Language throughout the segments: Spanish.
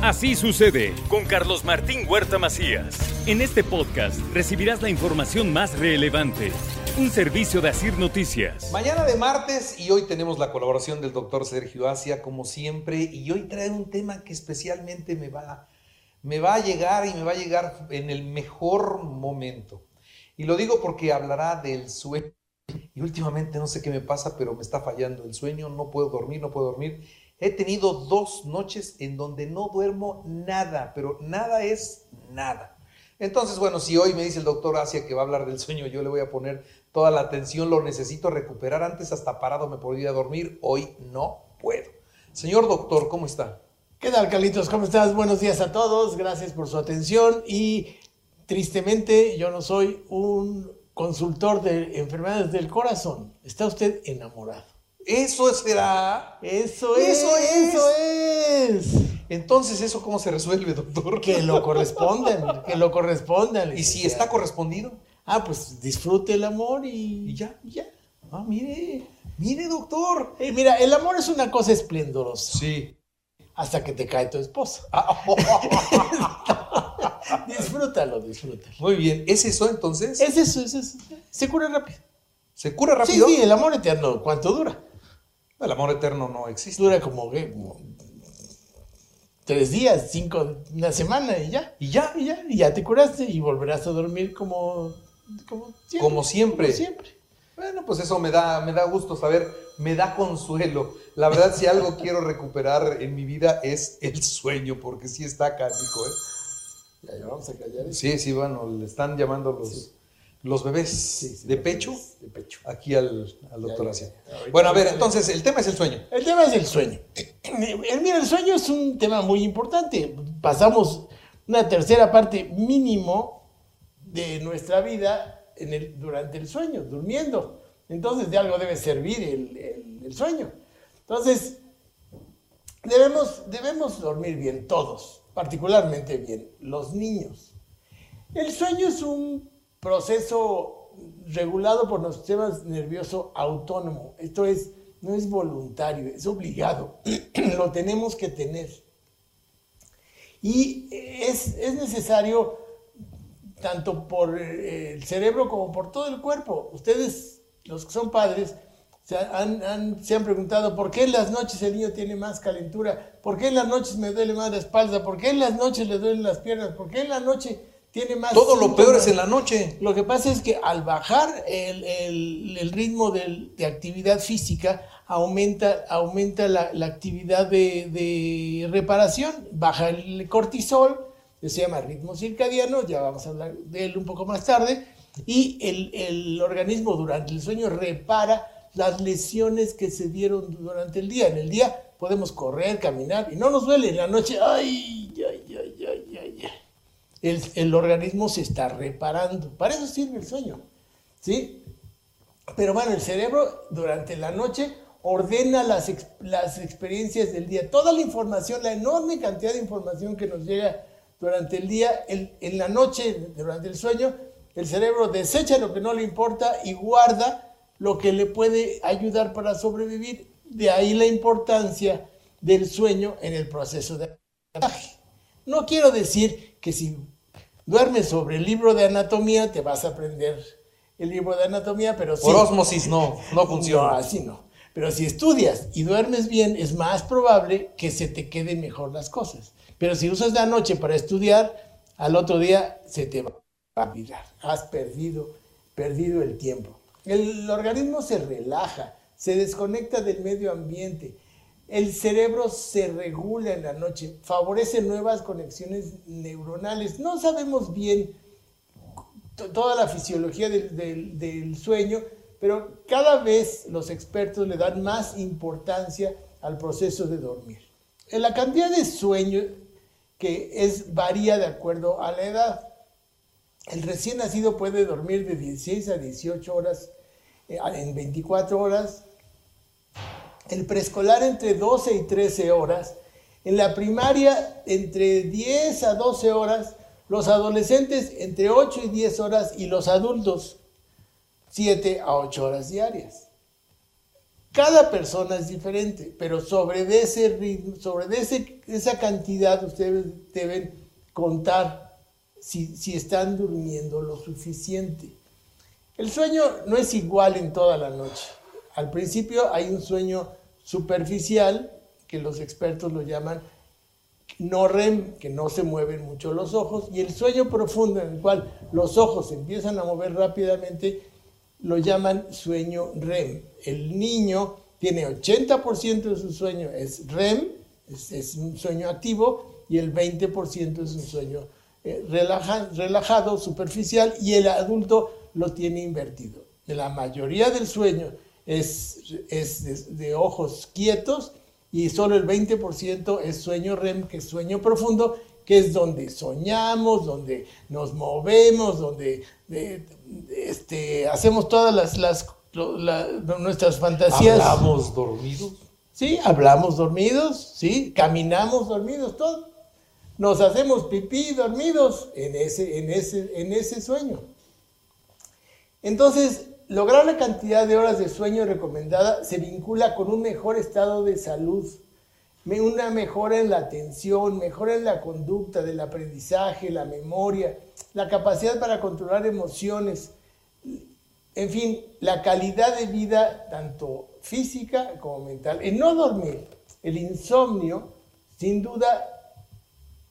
Así sucede con Carlos Martín Huerta Macías. En este podcast recibirás la información más relevante. Un servicio de Asir Noticias. Mañana de martes y hoy tenemos la colaboración del doctor Sergio Asia, como siempre, y hoy trae un tema que especialmente me va, me va a llegar y me va a llegar en el mejor momento. Y lo digo porque hablará del sueño. Y últimamente no sé qué me pasa, pero me está fallando el sueño, no puedo dormir, no puedo dormir. He tenido dos noches en donde no duermo nada, pero nada es nada. Entonces, bueno, si hoy me dice el doctor Asia que va a hablar del sueño, yo le voy a poner toda la atención, lo necesito recuperar. Antes hasta parado me podía dormir, hoy no puedo. Señor doctor, ¿cómo está? ¿Qué tal, Carlitos? ¿Cómo estás? Buenos días a todos, gracias por su atención y tristemente yo no soy un consultor de enfermedades del corazón. ¿Está usted enamorado? Eso será. Eso es. Eso es. Eso es. Entonces, ¿eso cómo se resuelve, doctor? Que lo correspondan, que lo correspondan. ¿Y si está correspondido? Ah, pues disfrute el amor y, ¿Y ya. ya. Ah, mire, mire, doctor. Eh, mira, el amor es una cosa esplendorosa. Sí. Hasta que te cae tu esposa. Ah, disfrútalo, disfrútalo. Muy bien. ¿Es eso entonces? Es eso, es eso. Se cura rápido. ¿Se cura rápido? Sí, sí, el amor eterno, ¿cuánto dura? El amor eterno no existe. Dura como, ¿qué? Como tres días, cinco, una semana y ya. ¿Y ya? Y ya, y ya te curaste y volverás a dormir como, como siempre. Como siempre. Como siempre. Bueno, pues eso me da, me da gusto saber, me da consuelo. La verdad, si algo quiero recuperar en mi vida es el sueño, porque sí está cánico, ¿eh? Ya, ya vamos a callar. eso. Sí, sí, bueno, le están llamando los, Sí. Los bebés Sí, sí, de los pecho bebés De pecho. aquí al, al doctor Asia. Bueno, a ver, entonces, el tema es el sueño. El tema es el sueño. El, mira, el sueño es un tema muy importante. Pasamos una tercera parte mínimo de nuestra vida en el, durante el sueño, durmiendo. Entonces de algo debe servir el, el- el sueño. Entonces, debemos, debemos dormir bien, todos, particularmente bien, los niños. El sueño es un proceso regulado por nuestro sistema nervioso autónomo. Esto es, no es voluntario, es obligado. Lo tenemos que tener. Y es, es necesario tanto por eh, el cerebro como por todo el cuerpo. Ustedes, los que son padres, se han, se han preguntado por qué en las noches el niño tiene más calentura, por qué en las noches me duele más la espalda, por qué en las noches le duelen las piernas, por qué en la noche tiene más... Todo lo peor es en la noche. Lo que pasa es que al bajar el, el- el ritmo de actividad física, aumenta, aumenta la, la actividad de, de reparación, baja el cortisol, que se llama ritmo circadiano, ya vamos a hablar de él un poco más tarde, y el, el organismo durante el sueño repara las lesiones que se dieron durante el día. En el día podemos correr, caminar, y no nos duele. En la noche, ay, ay, ay, ay, ay, ay el, el organismo se está reparando. Para eso sirve el sueño. ¿Sí? Pero bueno, el cerebro durante la noche ordena las, las experiencias del día. Toda la información, la enorme cantidad de información que nos llega durante el día, el- en la noche, durante el sueño, el cerebro desecha lo que no le importa y guarda lo que le puede ayudar para sobrevivir. De ahí la importancia del sueño en el proceso de aprendizaje. No quiero decir que si duermes sobre el libro de anatomía te vas a aprender el libro de anatomía, pero sí. Por osmosis no, no No, funciona. así no. Pero si estudias y duermes bien, es más probable que se te queden mejor las cosas. Pero si usas la noche para estudiar, al otro día se te va a olvidar. Has perdido, perdido el tiempo. El organismo se relaja, se desconecta del medio ambiente. El cerebro se regula en la noche, favorece nuevas conexiones neuronales. No sabemos bien to- toda la fisiología del sueño, pero cada vez los expertos le dan más importancia al proceso de dormir. En la cantidad de sueño que es, varía de acuerdo a la edad. El recién nacido puede dormir de 16 a 18 horas eh, en 24 horas. El preescolar entre 12 y 13 horas. En la primaria entre 10 a 12 horas. Los adolescentes entre 8 y 10 horas. Y los adultos 7 a 8 horas diarias. Cada persona es diferente, pero sobre ese sobre ese, esa cantidad ustedes deben contar si, si están durmiendo lo suficiente. El sueño no es igual en toda la noche. Al principio hay un sueño superficial, que los expertos lo llaman no REM, que no se mueven mucho los ojos, y el sueño profundo en el cual los ojos empiezan a mover rápidamente, lo llaman sueño REM. El niño tiene 80% de su sueño es REM, es, un sueño activo, y el 20% es un sueño eh, relajado, superficial, y el adulto lo tiene invertido. La mayoría del sueño es, es de ojos quietos y solo el 20% es sueño REM, que es sueño profundo, que es donde soñamos, donde nos movemos, donde este, hacemos todas las, nuestras fantasías. ¿Hablamos dormidos? Sí, hablamos dormidos, sí, caminamos dormidos, todo. Nos hacemos pipí dormidos en ese, en ese, en ese sueño. Entonces, lograr la cantidad de horas de sueño recomendada se vincula con un mejor estado de salud, una mejora en la atención, mejora en la conducta del aprendizaje, la memoria, la capacidad para controlar emociones, en fin, la calidad de vida tanto física como mental. En no dormir, el insomnio, sin duda,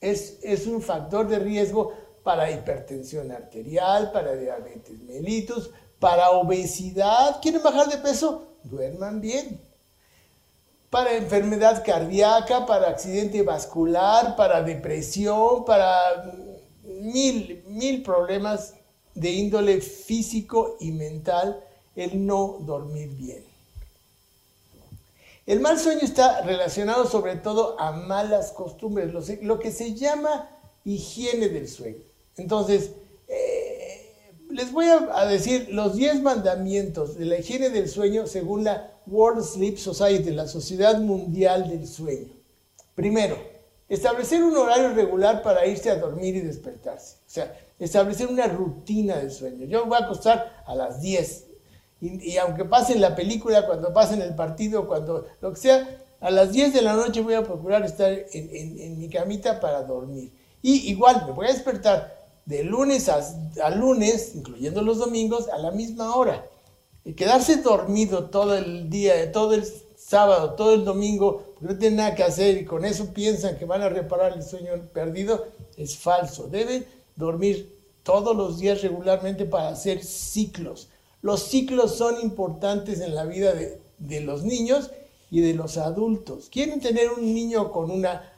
es, es un factor de riesgo para hipertensión arterial, para diabetes mellitus, para obesidad, quieren bajar de peso, duerman bien. Para enfermedad cardíaca, para accidente vascular, para depresión, para mil, mil problemas de índole físico y mental, el no dormir bien. El mal sueño está relacionado sobre todo a malas costumbres, lo, que se llama higiene del sueño. Entonces, les voy a, decir los 10 mandamientos de la higiene del sueño según la World Sleep Society, la Sociedad Mundial del Sueño. Primero, establecer un horario regular para irse a dormir y despertarse. O sea, establecer una rutina de sueño. Yo voy a acostar a las 10. Y, aunque pase la película, cuando pase el partido, cuando lo que sea, a las 10 de la noche voy a procurar estar en, en mi camita para dormir. Y igual me voy a despertar de lunes a, lunes, incluyendo los domingos, a la misma hora. Y quedarse dormido todo el día, todo el sábado, todo el domingo, porque no tienen nada que hacer y con eso piensan que van a reparar el sueño perdido, es falso. Deben dormir todos los días regularmente para hacer ciclos. Los ciclos son importantes en la vida de, de los niños y de los adultos. Quieren tener un niño con una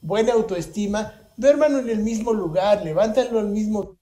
buena autoestima, duerman en el mismo lugar, levántenlo al mismo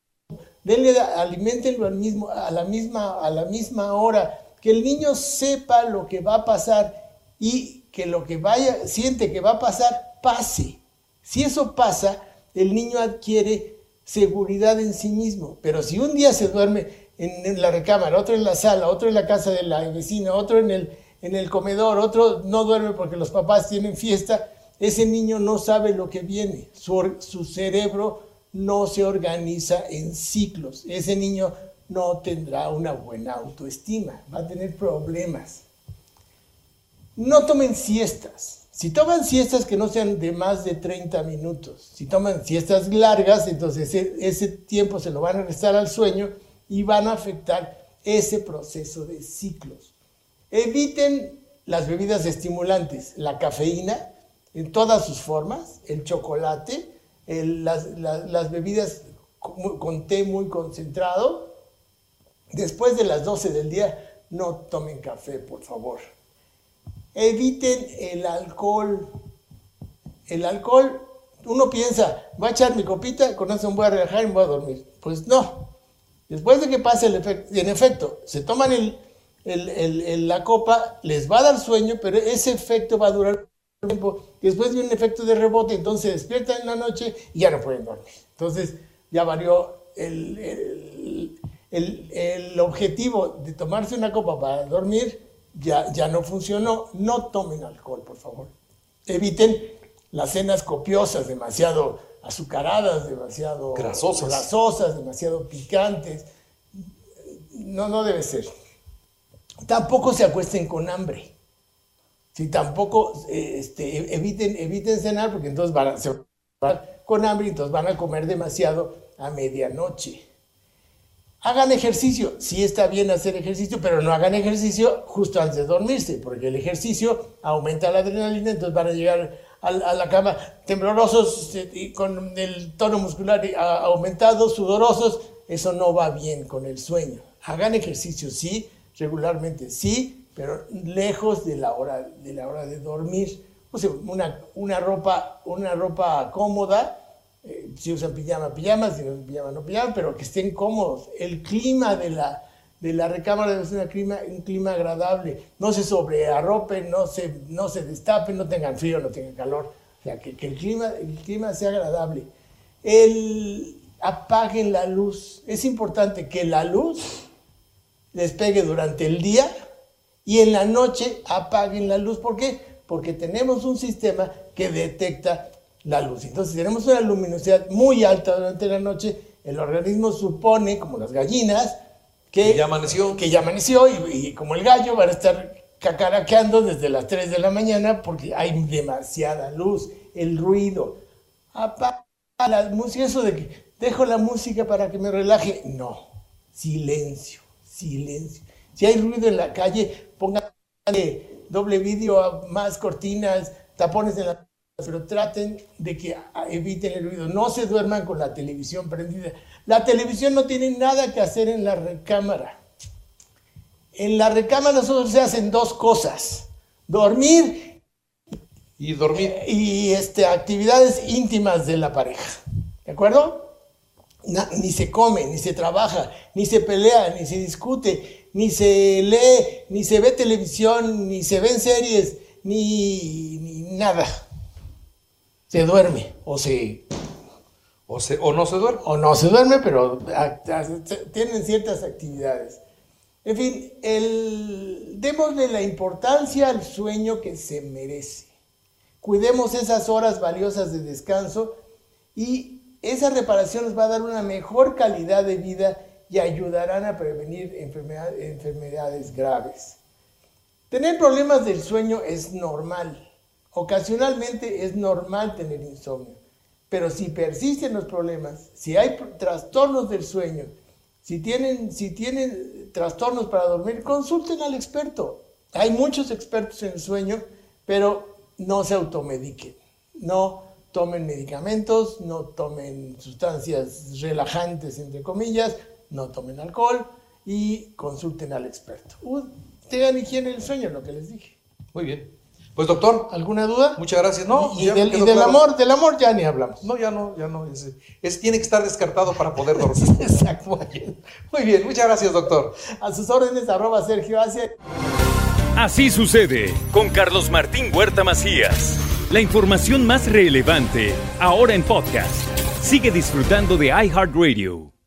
denle, alimentenlo al mismo, a, la misma, a la misma hora, que el niño sepa lo que va a pasar y que lo que vaya, siente que va a pasar, pase. Si eso pasa, el niño adquiere seguridad en sí mismo. Pero si un día se duerme en, la recámara, otro en la sala, otro en la casa de la vecina, otro en el, en el comedor, otro no duerme porque los papás tienen fiesta, ese niño no sabe lo que viene, su, cerebro no se organiza en ciclos, ese niño no tendrá una buena autoestima, va a tener problemas. No tomen siestas. Si toman siestas que no sean de más de 30 minutos, si toman siestas largas, entonces ese, ese tiempo se lo van a restar al sueño y van a afectar ese proceso de ciclos. Eviten las bebidas estimulantes, la cafeína, en todas sus formas, el chocolate, las, bebidas con, té muy concentrado. Después de las 12 del día, no tomen café, por favor. Eviten el alcohol. El alcohol, uno piensa, voy a echar mi copita, con eso me voy a relajar y me voy a dormir. Pues no. Después de que pase el efecto, en efecto, se toman la copa, les va a dar sueño, pero ese efecto va a durar tiempo, después de un efecto de rebote, entonces despiertan en la noche y ya no pueden dormir. Entonces ya varió el, el, objetivo de tomarse una copa para dormir, ya, ya no funcionó. No tomen alcohol, por favor. Eviten las cenas copiosas, demasiado azucaradas, demasiado grasosas, grasosas demasiado picantes. No, no debe ser. Tampoco se acuesten con hambre Si tampoco este, eviten, eviten cenar porque entonces van a, se con hambre y entonces van a comer demasiado a medianoche. Hagan ejercicio, sí está bien hacer ejercicio, pero no hagan ejercicio justo antes de dormirse, porque el ejercicio aumenta la adrenalina, entonces van a llegar a, la cama temblorosos este, y con el tono muscular aumentado, sudorosos, eso no va bien con el sueño. Hagan ejercicio, sí, regularmente, sí, pero lejos de la hora de, la hora de dormir. Una, una, ropa, una ropa cómoda, eh, si usan pijama, pijama, si no usan pijama, no pijama, pero que estén cómodos. El clima de la, de la recámara debe ser un clima, un clima agradable. No se sobrearropen, no se, no se destapen, no tengan frío, no tengan calor. O sea, que, que el, clima, el clima sea agradable. El, apaguen la luz. Es importante que la luz les pegue durante el día y en la noche apaguen la luz. ¿Por qué? Porque tenemos un sistema que detecta la luz. Entonces, si tenemos una luminosidad muy alta durante la noche, el organismo supone, como las gallinas, que ya amaneció, que ya amaneció y, como el gallo van a estar cacaraqueando desde las 3 de la mañana porque hay demasiada luz, el ruido. Apaga la música, eso de que dejo la música para que me relaje. No, silencio, silencio. Si hay ruido en la calle, pongan doble vídeo, más cortinas, tapones en la pero traten de que eviten el ruido. No se duerman con la televisión prendida. La televisión no tiene nada que hacer en la recámara. En la recámara solo se hacen dos cosas. Dormir y dormir y este, actividades íntimas de la pareja. ¿De acuerdo? ni se come, ni se trabaja, ni se pelea, ni se discute, ni se lee, ni se ve televisión, ni se ven series, ni, nada. Se duerme o se... O, se, o no se duerme. O no se duerme, pero tienen ciertas actividades. En fin, el, démosle la importancia al sueño que se merece. Cuidemos esas horas valiosas de descanso y esa reparación nos va a dar una mejor calidad de vida y ayudarán a prevenir enfermedades graves. Tener problemas del sueño es normal. Ocasionalmente es normal tener insomnio. Pero si persisten los problemas, si hay trastornos del sueño, si tienen, si tienen trastornos para dormir, consulten al experto. Hay muchos expertos en el sueño, pero no se automediquen. No tomen medicamentos, no tomen sustancias relajantes, entre comillas, no tomen alcohol y consulten al experto. tengan higiene del sueño, lo que les dije. Muy bien. Pues doctor. ¿Alguna duda? Muchas gracias. No, y, del, amor, del amor ya ni hablamos. No, ya no, ya no. Es, tiene que estar descartado para poder dormir. Exacto. Muy bien, muchas gracias, doctor. A sus órdenes, arroba Sergio Así sucede con Carlos Martín Huerta Macías. La información más relevante, ahora en podcast. Sigue disfrutando de iHeartRadio.